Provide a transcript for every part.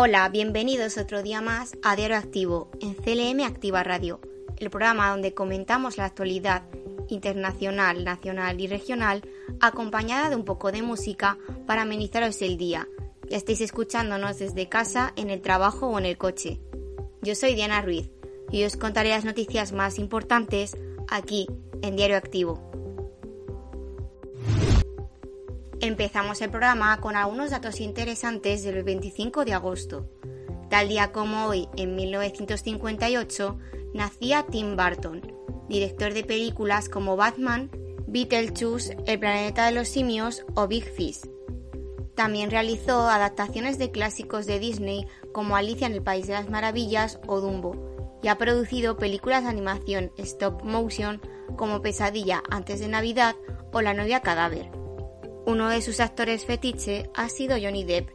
Hola, bienvenidos otro día más a Diario Activo en CLM Activa Radio, el programa donde comentamos la actualidad internacional, nacional y regional, acompañada de un poco de música para amenizaros el día. Ya estáis escuchándonos desde casa, en el trabajo o en el coche. Yo soy Diana Ruiz y os contaré las noticias más importantes aquí en Diario Activo. Empezamos el programa con algunos datos interesantes del 25 de agosto. Tal día como hoy, en 1958, nacía Tim Burton, director de películas como Batman, Beetlejuice, El planeta de los simios o Big Fish. También realizó adaptaciones de clásicos de Disney como Alicia en el País de las Maravillas o Dumbo, y ha producido películas de animación stop motion como Pesadilla antes de Navidad o La novia cadáver. Uno de sus actores fetiche ha sido Johnny Depp,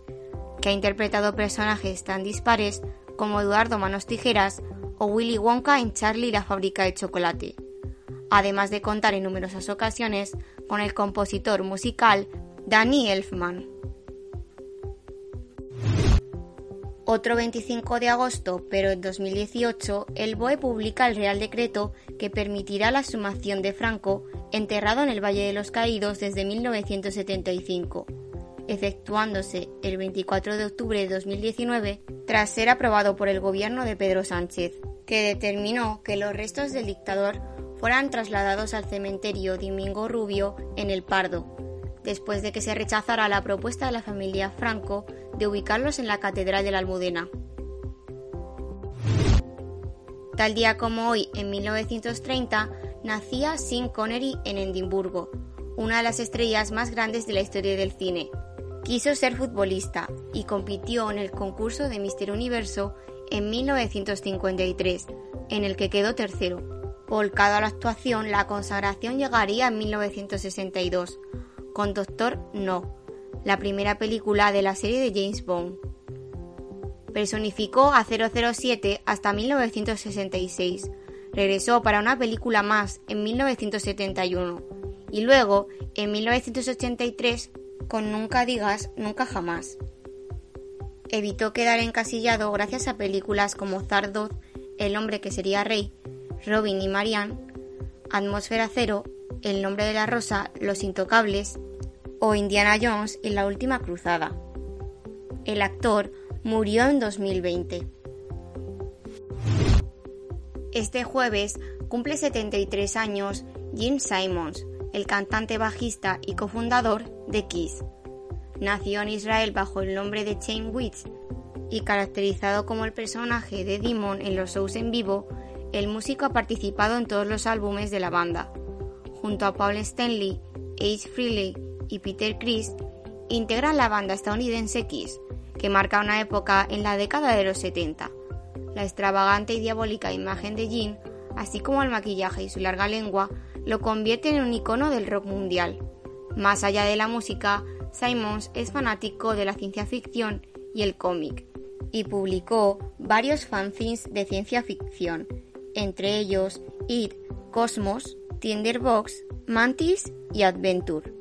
que ha interpretado personajes tan dispares como Eduardo Manos Tijeras o Willy Wonka en Charlie la fábrica de chocolate, además de contar en numerosas ocasiones con el compositor musical Danny Elfman. Otro 25 de agosto, pero en 2018, el BOE publica el Real Decreto que permitirá la sumación de Franco, enterrado en el Valle de los Caídos desde 1975, efectuándose el 24 de octubre de 2019 tras ser aprobado por el gobierno de Pedro Sánchez, que determinó que los restos del dictador fueran trasladados al cementerio Domingo Rubio en El Pardo, después de que se rechazara la propuesta de la familia Franco de ubicarlos en la Catedral de la Almudena. Tal día como hoy, en 1930, nacía Sean Connery en Edimburgo, una de las estrellas más grandes de la historia del cine. Quiso ser futbolista y compitió en el concurso de Mister Universo en 1953, en el que quedó tercero. Volcado a la actuación, la consagración llegaría en 1962, con Doctor No, la primera película de la serie de James Bond. Personificó a 007 hasta 1966. Regresó para una película más en 1971 y luego en 1983 con Nunca digas nunca jamás. Evitó quedar encasillado gracias a películas como Zardoz, El hombre que sería rey, Robin y Marianne, Atmósfera cero, El nombre de la rosa, Los intocables o Indiana Jones en la última cruzada. El actor murió en 2020. Este jueves cumple 73 años Jim Simons, el cantante bajista y cofundador de Kiss. Nació en Israel bajo el nombre de Chain Witch y caracterizado como el personaje de Demon en los shows en vivo, el músico ha participado en todos los álbumes de la banda. Junto a Paul Stanley, Ace Frehley y Peter Criss integran la banda estadounidense Kiss, que marca una época en la década de los 70. La extravagante y diabólica imagen de Jean, así como el maquillaje y su larga lengua, lo convierten en un icono del rock mundial. Más allá de la música, Simons es fanático de la ciencia ficción y el cómic, y publicó varios fanzines de ciencia ficción, entre ellos It, Cosmos, Tinderbox, Mantis y Adventure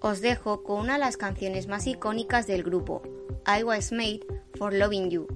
os dejo con una de las canciones más icónicas del grupo, I Was Made for Loving You.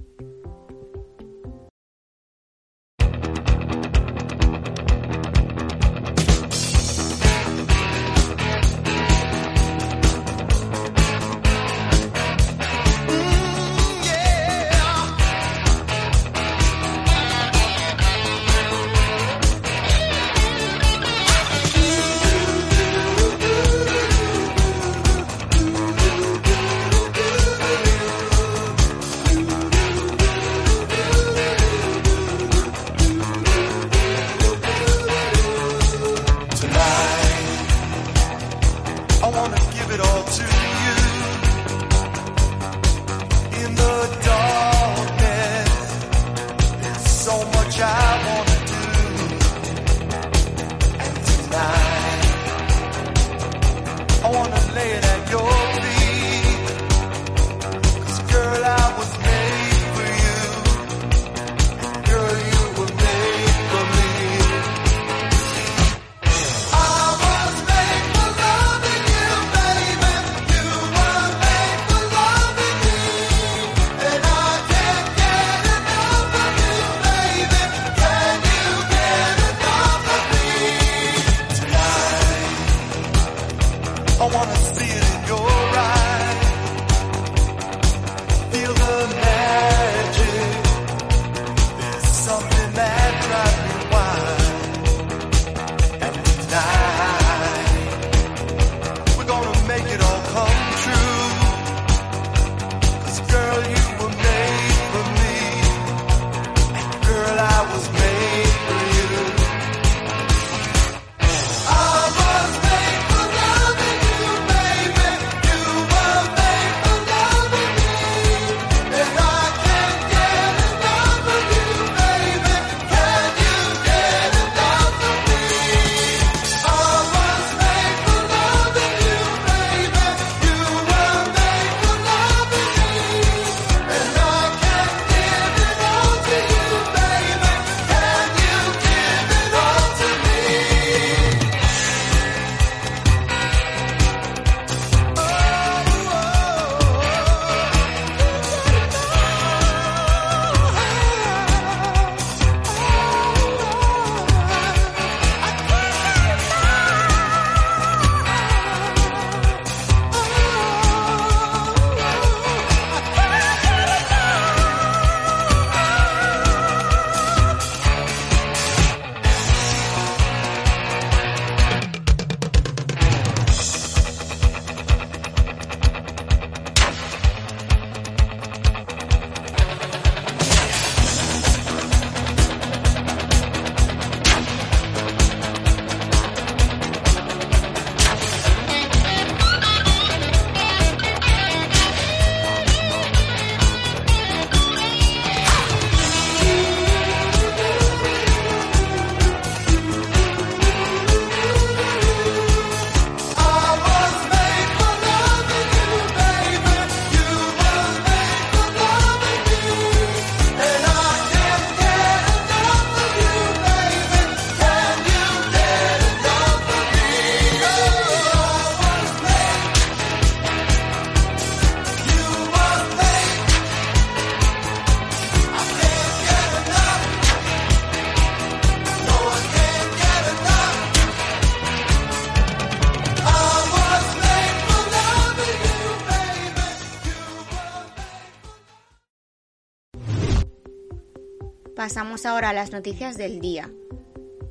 Ahora a las noticias del día.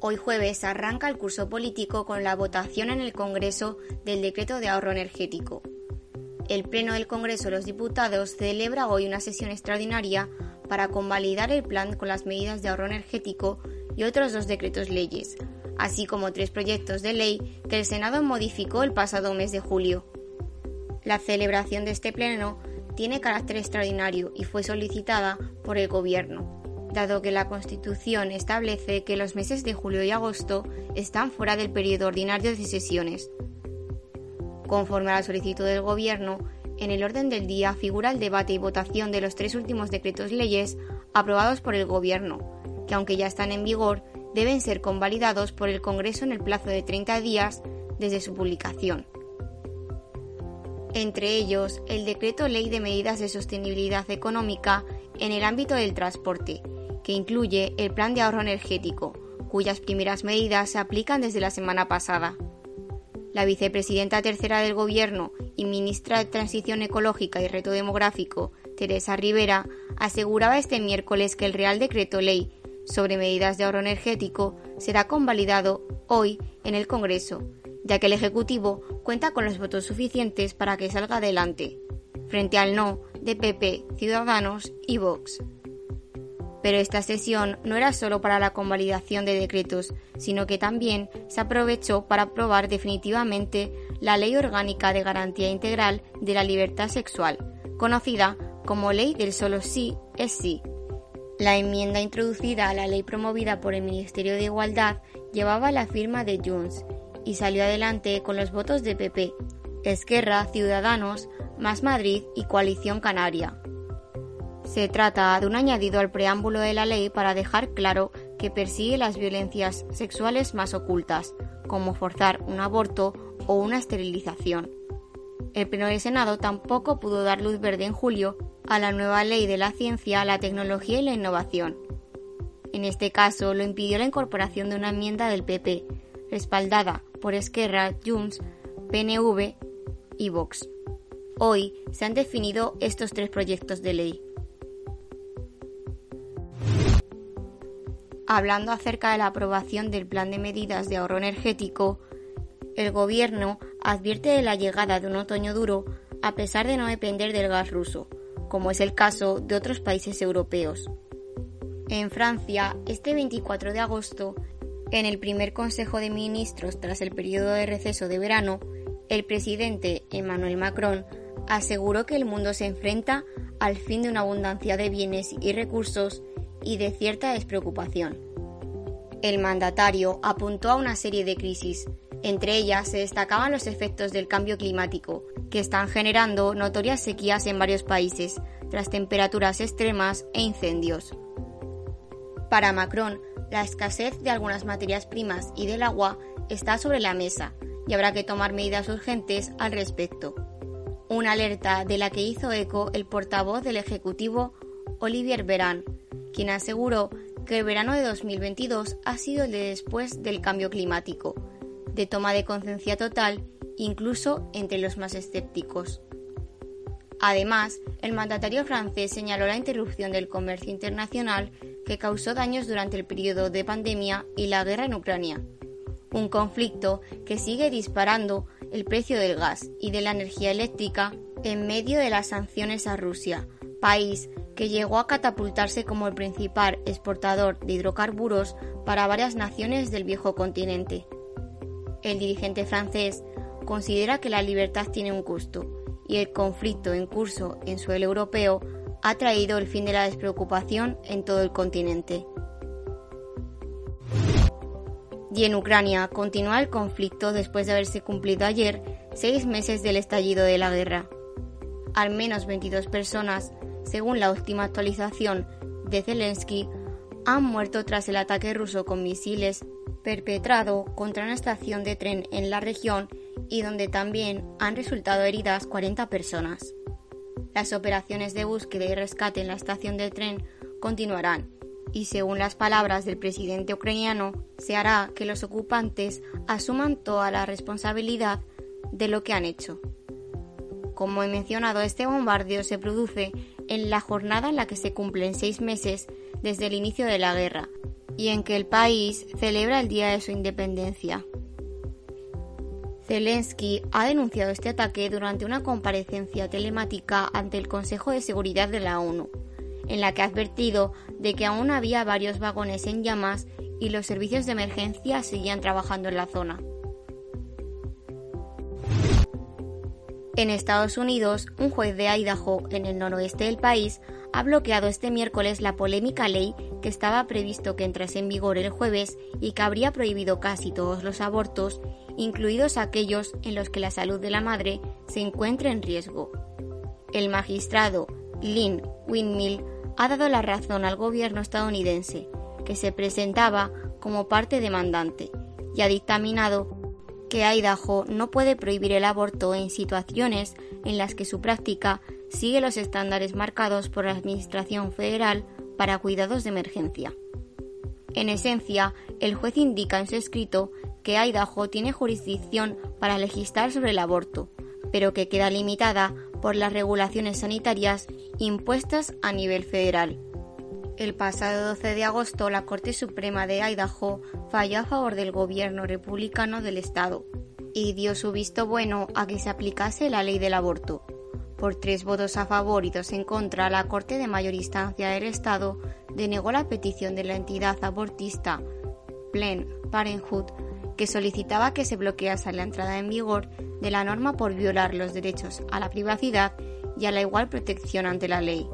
Hoy jueves arranca el curso político con la votación en el Congreso del decreto de ahorro energético. El Pleno del Congreso de los Diputados celebra hoy una sesión extraordinaria para convalidar el plan con las medidas de ahorro energético y otros dos decretos leyes, así como tres proyectos de ley que el Senado modificó el pasado mes de julio. La celebración de este pleno tiene carácter extraordinario y fue solicitada por el Gobierno, dado que la Constitución establece que los meses de julio y agosto están fuera del periodo ordinario de sesiones. Conforme a la solicitud del Gobierno, en el orden del día figura el debate y votación de los tres últimos decretos leyes aprobados por el Gobierno, que aunque ya están en vigor, deben ser convalidados por el Congreso en el plazo de 30 días desde su publicación. Entre ellos, el Decreto Ley de Medidas de Sostenibilidad Económica en el ámbito del transporte, que incluye el Plan de Ahorro Energético, cuyas primeras medidas se aplican desde la semana pasada. La vicepresidenta tercera del Gobierno y ministra de Transición Ecológica y Reto Demográfico, Teresa Rivera, aseguraba este miércoles que el Real Decreto Ley sobre medidas de ahorro energético será convalidado hoy en el Congreso, ya que el Ejecutivo cuenta con los votos suficientes para que salga adelante, frente al no de PP, Ciudadanos y Vox. Pero esta sesión no era solo para la convalidación de decretos, sino que también se aprovechó para aprobar definitivamente la Ley Orgánica de Garantía Integral de la Libertad Sexual, conocida como Ley del Solo Sí es Sí. La enmienda introducida a la ley promovida por el Ministerio de Igualdad llevaba la firma de Junts y salió adelante con los votos de PP, Esquerra, Ciudadanos, Más Madrid y Coalición Canaria. Se trata de un añadido al preámbulo de la ley para dejar claro que persigue las violencias sexuales más ocultas, como forzar un aborto o una esterilización. El Pleno del Senado tampoco pudo dar luz verde en julio a la nueva ley de la ciencia, la tecnología y la innovación. En este caso lo impidió la incorporación de una enmienda del PP, respaldada por Esquerra, Junts, PNV y Vox. Hoy se han definido estos tres proyectos de ley. Hablando acerca de la aprobación del plan de medidas de ahorro energético, el Gobierno advierte de la llegada de un otoño duro a pesar de no depender del gas ruso, como es el caso de otros países europeos. En Francia, este 24 de agosto, en el primer Consejo de Ministros tras el periodo de receso de verano, el presidente Emmanuel Macron aseguró que el mundo se enfrenta al fin de una abundancia de bienes y recursos y de cierta despreocupación. El mandatario apuntó a una serie de crisis. Entre ellas se destacaban los efectos del cambio climático, que están generando notorias sequías en varios países, tras temperaturas extremas e incendios. Para Macron, la escasez de algunas materias primas y del agua está sobre la mesa y habrá que tomar medidas urgentes al respecto. Una alerta de la que hizo eco el portavoz del Ejecutivo, Olivier Veran, quien aseguró que el verano de 2022 ha sido el de después del cambio climático, de toma de conciencia total, incluso entre los más escépticos. Además, el mandatario francés señaló la interrupción del comercio internacional que causó daños durante el periodo de pandemia y la guerra en Ucrania, un conflicto que sigue disparando el precio del gas y de la energía eléctrica en medio de las sanciones a Rusia, país que llegó a catapultarse como el principal exportador de hidrocarburos para varias naciones del viejo continente. El dirigente francés considera que la libertad tiene un costo y el conflicto en curso en suelo europeo ha traído el fin de la despreocupación en todo el continente. Y en Ucrania continúa el conflicto después de haberse cumplido ayer seis meses del estallido de la guerra. Al menos 22 personas según la última actualización de Zelensky, han muerto tras el ataque ruso con misiles perpetrado contra una estación de tren en la región y donde también han resultado heridas 40 personas. Las operaciones de búsqueda y rescate en la estación de tren continuarán y según las palabras del presidente ucraniano, se hará que los ocupantes asuman toda la responsabilidad de lo que han hecho. Como he mencionado, este bombardeo se produce en la jornada en la que se cumplen seis meses desde el inicio de la guerra y en que el país celebra el día de su independencia. Zelensky ha denunciado este ataque durante una comparecencia telemática ante el Consejo de Seguridad de la ONU, en la que ha advertido de que aún había varios vagones en llamas y los servicios de emergencia seguían trabajando en la zona. En Estados Unidos, un juez de Idaho, en el noroeste del país, ha bloqueado este miércoles la polémica ley que estaba previsto que entrase en vigor el jueves y que habría prohibido casi todos los abortos, incluidos aquellos en los que la salud de la madre se encuentre en riesgo. El magistrado Lynn Windmill ha dado la razón al gobierno estadounidense, que se presentaba como parte demandante, y ha dictaminado que Idaho no puede prohibir el aborto en situaciones en las que su práctica sigue los estándares marcados por la Administración Federal para cuidados de emergencia. En esencia, el juez indica en su escrito que Idaho tiene jurisdicción para legislar sobre el aborto, pero que queda limitada por las regulaciones sanitarias impuestas a nivel federal. El pasado 12 de agosto, la Corte Suprema de Idaho falló a favor del gobierno republicano del estado y dio su visto bueno a que se aplicase la ley del aborto. Por tres votos a favor y dos en contra, la Corte de Mayor Instancia del Estado denegó la petición de la entidad abortista Planned Parenthood que solicitaba que se bloquease la entrada en vigor de la norma por violar los derechos a la privacidad y a la igual protección ante la ley.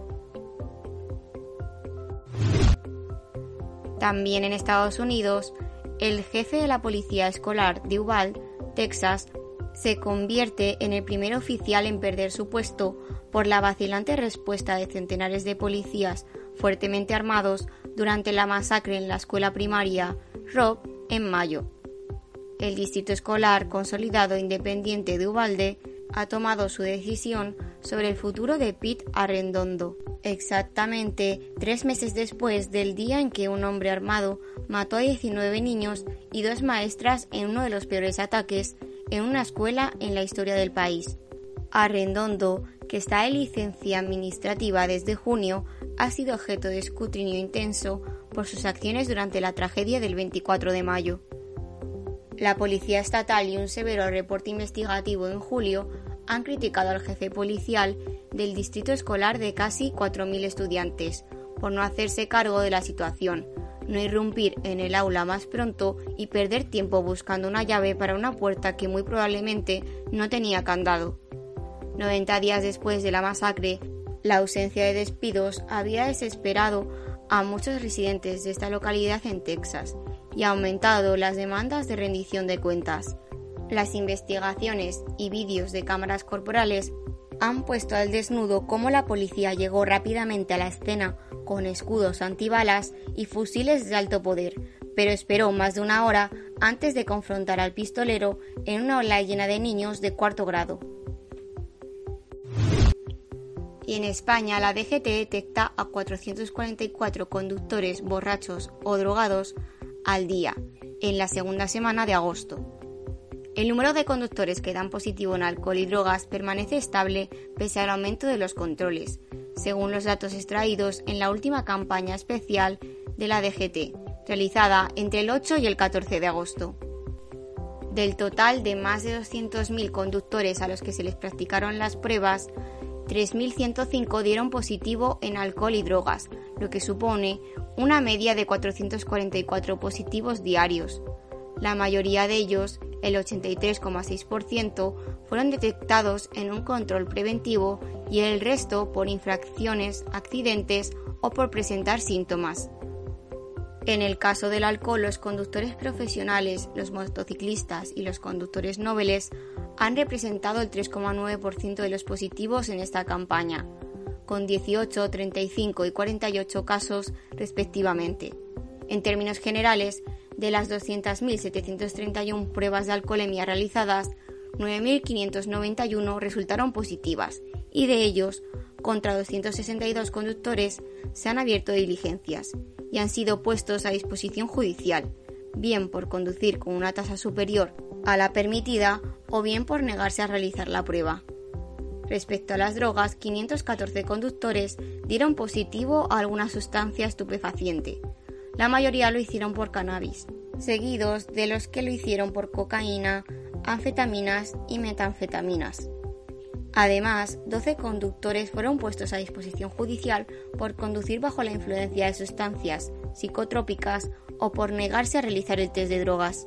También en Estados Unidos, el jefe de la policía escolar de Uvalde, Texas, se convierte en el primer oficial en perder su puesto por la vacilante respuesta de centenares de policías fuertemente armados durante la masacre en la escuela primaria Rob en mayo. El distrito escolar consolidado independiente de Uvalde ha tomado su decisión sobre el futuro de Pete Arrendondo, exactamente tres meses después del día en que un hombre armado mató a 19 niños y dos maestras en uno de los peores ataques en una escuela en la historia del país. Arrendondo, que está en licencia administrativa desde junio, ha sido objeto de escrutinio intenso por sus acciones durante la tragedia del 24 de mayo. La Policía Estatal y un severo reporte investigativo en julio han criticado al jefe policial del distrito escolar de casi 4.000 estudiantes por no hacerse cargo de la situación, no irrumpir en el aula más pronto y perder tiempo buscando una llave para una puerta que muy probablemente no tenía candado. 90 días después de la masacre, la ausencia de despidos había desesperado a muchos residentes de esta localidad en Texas y aumentado las demandas de rendición de cuentas. Las investigaciones y vídeos de cámaras corporales han puesto al desnudo cómo la policía llegó rápidamente a la escena con escudos antibalas y fusiles de alto poder, pero esperó más de una hora antes de confrontar al pistolero en una ola llena de niños de cuarto grado. Y en España la DGT detecta a 444 conductores borrachos o drogados al día en la segunda semana de agosto, el número de conductores que dan positivo en alcohol y drogas permanece estable pese al aumento de los controles, según los datos extraídos en la última campaña especial de la DGT, realizada entre el 8 y el 14 de agosto. Del total de más de 200.000 conductores a los que se les practicaron las pruebas, 3.105 dieron positivo en alcohol y drogas, lo que supone una media de 444 positivos diarios. La mayoría de ellos el 83,6% fueron detectados en un control preventivo y el resto por infracciones, accidentes o por presentar síntomas. En el caso del alcohol, los conductores profesionales, los motociclistas y los conductores nobles han representado el 3,9% de los positivos en esta campaña, con 18, 35 y 48 casos respectivamente. En términos generales, de las 200.731 pruebas de alcoholemia realizadas, 9.591 resultaron positivas y de ellos, contra 262 conductores, se han abierto diligencias y han sido puestos a disposición judicial, bien por conducir con una tasa superior a la permitida o bien por negarse a realizar la prueba. Respecto a las drogas, 514 conductores dieron positivo a alguna sustancia estupefaciente. La mayoría lo hicieron por cannabis, seguidos de los que lo hicieron por cocaína, anfetaminas y metanfetaminas. Además, 12 conductores fueron puestos a disposición judicial por conducir bajo la influencia de sustancias psicotrópicas o por negarse a realizar el test de drogas.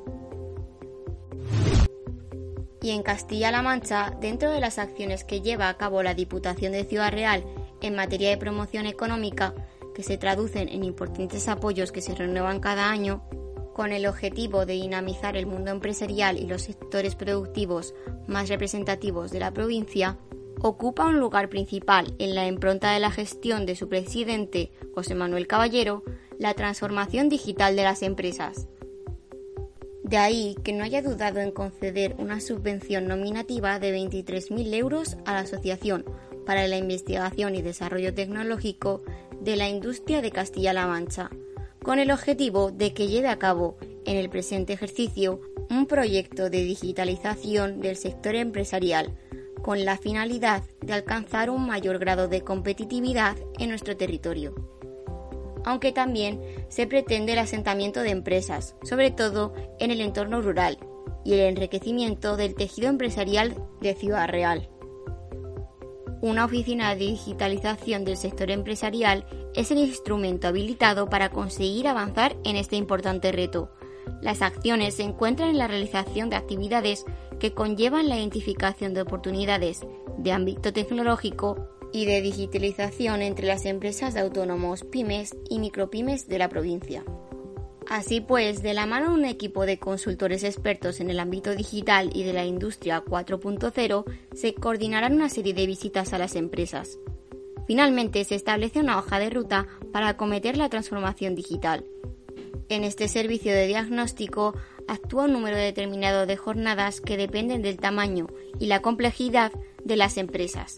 Y en Castilla-La Mancha, dentro de las acciones que lleva a cabo la Diputación de Ciudad Real en materia de promoción económica, que se traducen en importantes apoyos que se renuevan cada año, con el objetivo de dinamizar el mundo empresarial y los sectores productivos más representativos de la provincia, ocupa un lugar principal en la impronta de la gestión de su presidente, José Manuel Caballero, la transformación digital de las empresas. De ahí que no haya dudado en conceder una subvención nominativa de 23.000 euros a la Asociación para la Investigación y Desarrollo Tecnológico de la Industria de Castilla-La Mancha, con el objetivo de que lleve a cabo en el presente ejercicio un proyecto de digitalización del sector empresarial con la finalidad de alcanzar un mayor grado de competitividad en nuestro territorio. Aunque también se pretende el asentamiento de empresas, sobre todo en el entorno rural, y el enriquecimiento del tejido empresarial de Ciudad Real. Una oficina de digitalización del sector empresarial es el instrumento habilitado para conseguir avanzar en este importante reto. Las acciones se encuentran en la realización de actividades que conllevan la identificación de oportunidades de ámbito tecnológico y de digitalización entre las empresas de autónomos, pymes y micropymes de la provincia. Así pues, de la mano de un equipo de consultores expertos en el ámbito digital y de la industria 4.0, se coordinarán una serie de visitas a las empresas. Finalmente, se establece una hoja de ruta para acometer la transformación digital. En este servicio de diagnóstico actúa un número determinado de jornadas que dependen del tamaño y la complejidad de las empresas.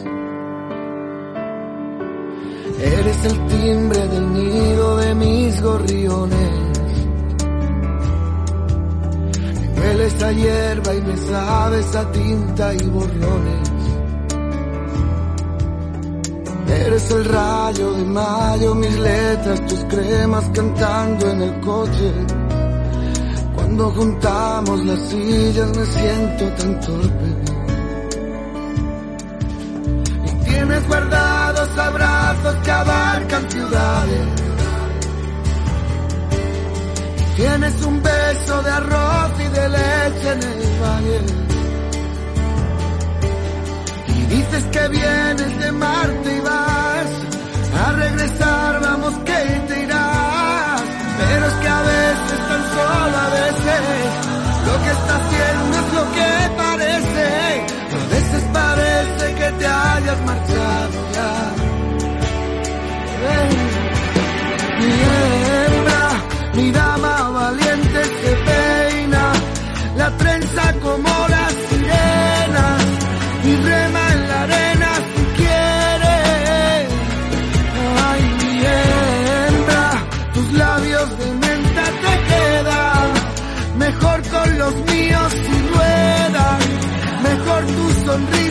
Eres el timbre del nido de mis gorriones. Me hueles a hierba y me sabes a tinta y borrones. Eres el rayo de mayo, mis letras, tus cremas cantando en el coche. Cuando juntamos las sillas me siento tan torpe. Guardados abrazos que abarcan ciudades. Tienes un beso de arroz y de leche en el valle. Y dices que vienes de Marte y vas te hayas marchado ya. Mi hembra, mi dama valiente se peina, la trenza como la sirena, y rema en la arena si quiere. Ay, mi hembra, tus labios de menta te quedan, mejor con los míos si ruedan, mejor tu sonrisa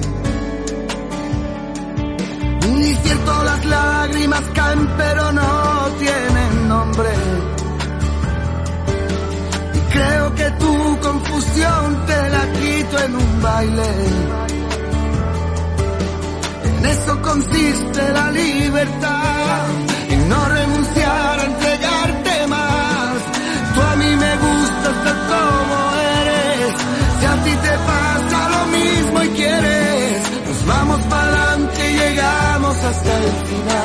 Lágrimas caen pero no tienen nombre. Y creo que tu confusión te la quito en un baile. En eso consiste la libertad, en no renunciar a entregarte hasta el final.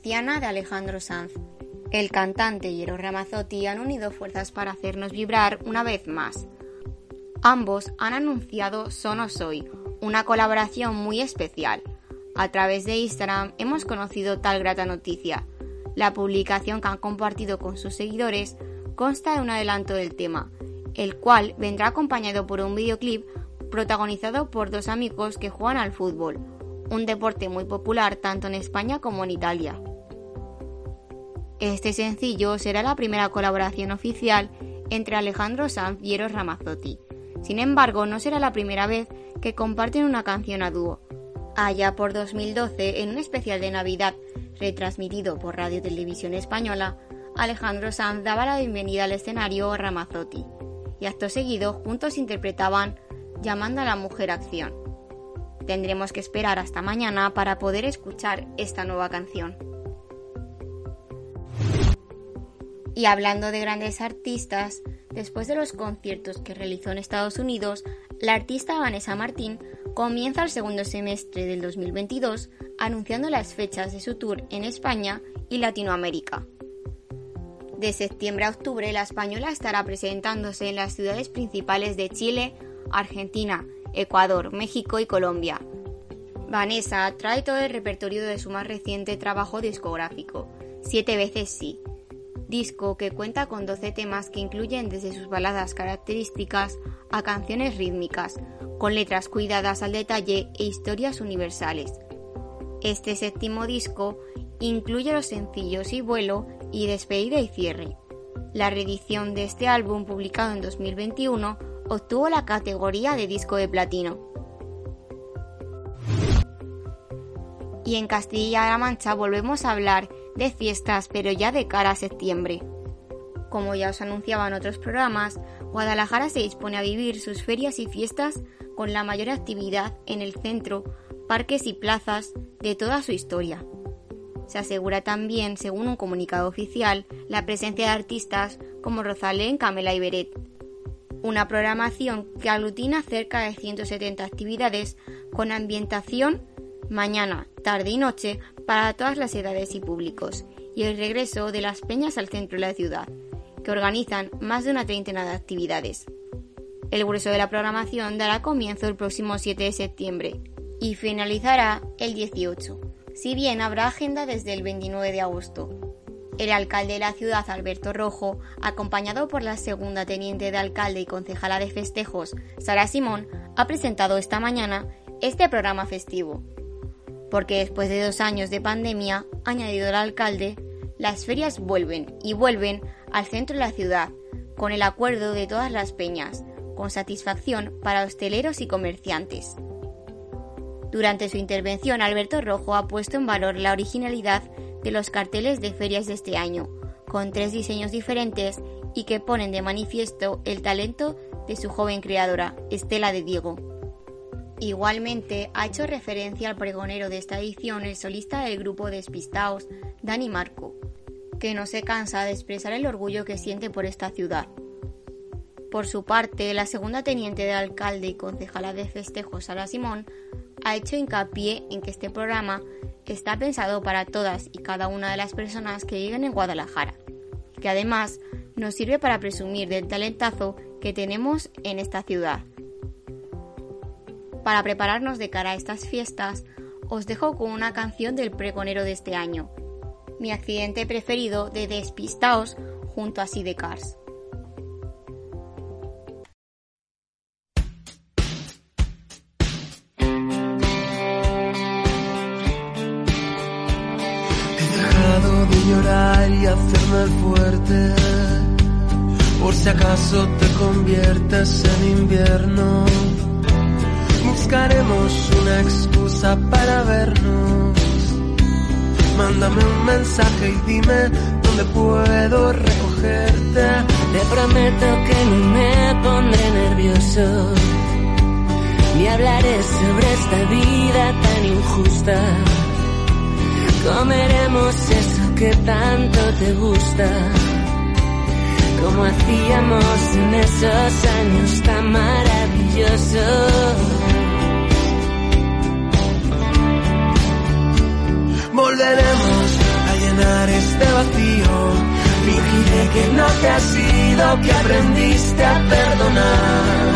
Marciana de Alejandro Sanz. El cantante y Eros Ramazzotti han unido fuerzas para hacernos vibrar una vez más. Ambos han anunciado Sono Soy, una colaboración muy especial. A través de Instagram hemos conocido tal grata noticia. La publicación que han compartido con sus seguidores consta de un adelanto del tema, el cual vendrá acompañado por un videoclip protagonizado por dos amigos que juegan al fútbol, un deporte muy popular tanto en España como en Italia. Este sencillo será la primera colaboración oficial entre Alejandro Sanz y Eros Ramazzotti. Sin embargo, no será la primera vez que comparten una canción a dúo. Allá por 2012, en un especial de Navidad retransmitido por Radio Televisión Española, Alejandro Sanz daba la bienvenida al escenario a Ramazzotti y acto seguido juntos interpretaban Llamando a la mujer acción. Tendremos que esperar hasta mañana para poder escuchar esta nueva canción. Y hablando de grandes artistas, después de los conciertos que realizó en Estados Unidos, la artista Vanessa Martín comienza el segundo semestre del 2022 anunciando las fechas de su tour en España y Latinoamérica. De septiembre a octubre, la española estará presentándose en las ciudades principales de Chile, Argentina, Ecuador, México y Colombia. Vanessa trae todo el repertorio de su más reciente trabajo discográfico, Siete veces sí, disco que cuenta con 12 temas que incluyen desde sus baladas características a canciones rítmicas, con letras cuidadas al detalle e historias universales. Este séptimo disco incluye los sencillos y vuelo y despedida y cierre. La reedición de este álbum, publicado en 2021, obtuvo la categoría de disco de platino. Y en Castilla-La Mancha volvemos a hablar de fiestas, pero ya de cara a septiembre. Como ya os anunciaba en otros programas, Guadalajara se dispone a vivir sus ferias y fiestas con la mayor actividad en el centro, parques y plazas de toda su historia. Se asegura también, según un comunicado oficial, la presencia de artistas como Rosalén, Camela y Beret. Una programación que aglutina cerca de 170 actividades con ambientación mañana, tarde y noche para todas las edades y públicos, y el regreso de las peñas al centro de la ciudad, que organizan más de una treintena de actividades. El grueso de la programación dará comienzo el próximo 7 de septiembre y finalizará el 18, si bien habrá agenda desde el 29 de agosto. El alcalde de la ciudad, Alberto Rojo, acompañado por la segunda teniente de alcalde y concejala de festejos, Sara Simón, ha presentado esta mañana este programa festivo. Porque después de dos años de pandemia, añadido el alcalde, las ferias vuelven y vuelven al centro de la ciudad, con el acuerdo de todas las peñas, con satisfacción para hosteleros y comerciantes. Durante su intervención, Alberto Rojo ha puesto en valor la originalidad de los carteles de ferias de este año, con tres diseños diferentes y que ponen de manifiesto el talento de su joven creadora, Estela de Diego. Igualmente, ha hecho referencia al pregonero de esta edición, el solista del grupo Despistaos, Dani Marco, que no se cansa de expresar el orgullo que siente por esta ciudad. Por su parte, la segunda teniente de alcalde y concejala de festejos, Sara Simón, ha hecho hincapié en que este programa está pensado para todas y cada una de las personas que viven en Guadalajara, que además nos sirve para presumir del talentazo que tenemos en esta ciudad. Para prepararnos de cara a estas fiestas, os dejo con una canción del pregonero de este año, mi accidente preferido de Despistaos junto a Sidecars. y hacerme fuerte. Por si acaso te conviertes en invierno, buscaremos una excusa para vernos. Mándame un mensaje y dime dónde puedo recogerte. Te prometo que no me pondré nervioso, ni hablaré sobre esta vida tan injusta. Comeremos eso que tanto te gusta, como hacíamos en esos años tan maravillosos. Volveremos a llenar este vacío. Fingiré que no te has ido, que aprendiste a perdonar.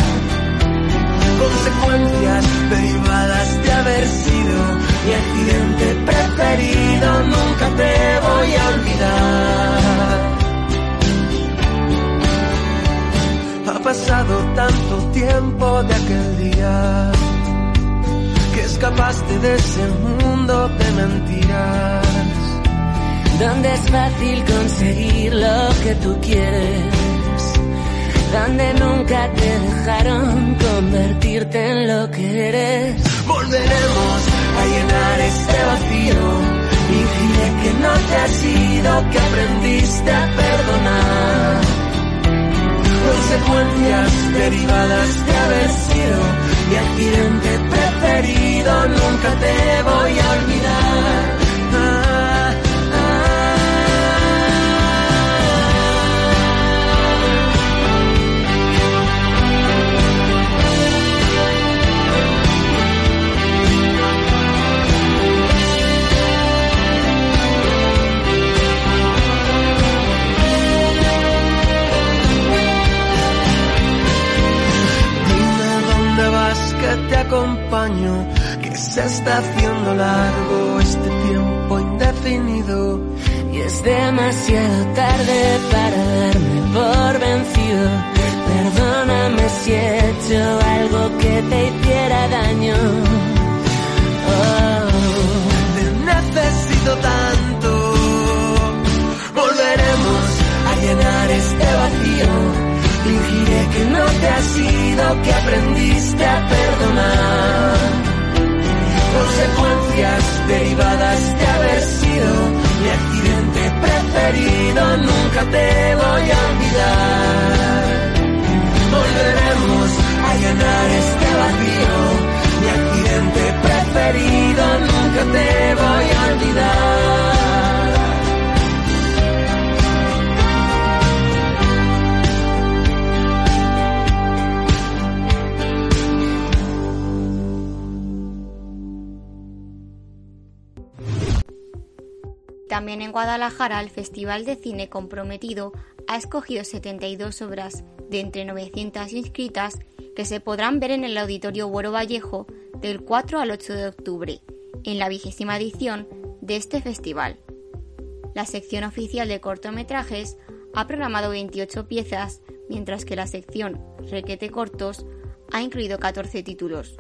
Consecuencias derivadas de haber sido mi accidente preferido, nunca te voy a olvidar. Ha pasado tanto tiempo de aquel día escapaste de ese mundo de mentiras. Donde es fácil conseguir lo que tú quieres donde nunca te dejaron convertirte en lo que eres. Volveremos a llenar este vacío. Fingiré que no te has ido, que aprendiste a perdonar. Consecuencias derivadas de haber sido mi accidente preferido, nunca te voy a olvidar. Preferido, nunca te voy a olvidar. Volveremos a llenar este vacío, mi accidente preferido, nunca te En Guadalajara, el Festival de Cine Comprometido ha escogido 72 obras de entre 900 inscritas que se podrán ver en el Auditorio Buero Vallejo del 4 al 8 de octubre, en la vigésima edición de este festival. La sección oficial de cortometrajes ha programado 28 piezas, mientras que la sección Requete Cortos ha incluido 14 títulos.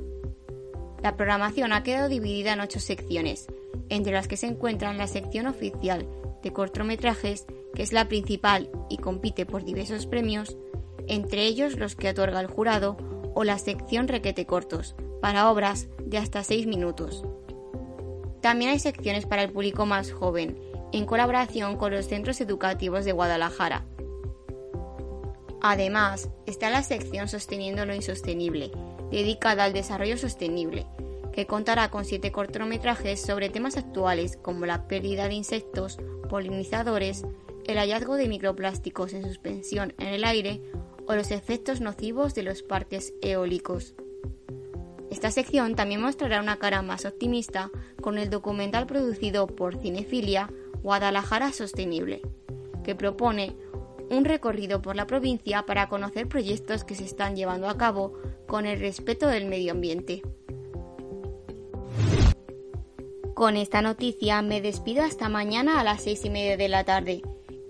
La programación ha quedado dividida en 8 secciones, entre las que se encuentran la sección oficial de cortometrajes, que es la principal y compite por diversos premios, entre ellos los que otorga el jurado, o la sección Requete Cortos, para obras de hasta 6 minutos. También hay secciones para el público más joven, en colaboración con los centros educativos de Guadalajara. Además, está la sección Sosteniendo lo Insostenible, dedicada al desarrollo sostenible, que contará con siete cortometrajes sobre temas actuales como la pérdida de insectos, polinizadores, el hallazgo de microplásticos en suspensión en el aire o los efectos nocivos de los parques eólicos. Esta sección también mostrará una cara más optimista con el documental producido por Cinefilia Guadalajara Sostenible, que propone un recorrido por la provincia para conocer proyectos que se están llevando a cabo con el respeto del medio ambiente. Con esta noticia me despido hasta mañana a las seis y media de la tarde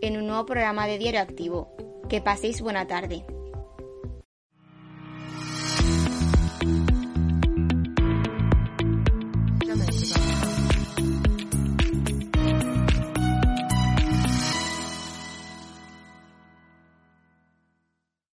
en un nuevo programa de Diario Activo. Que paséis buena tarde.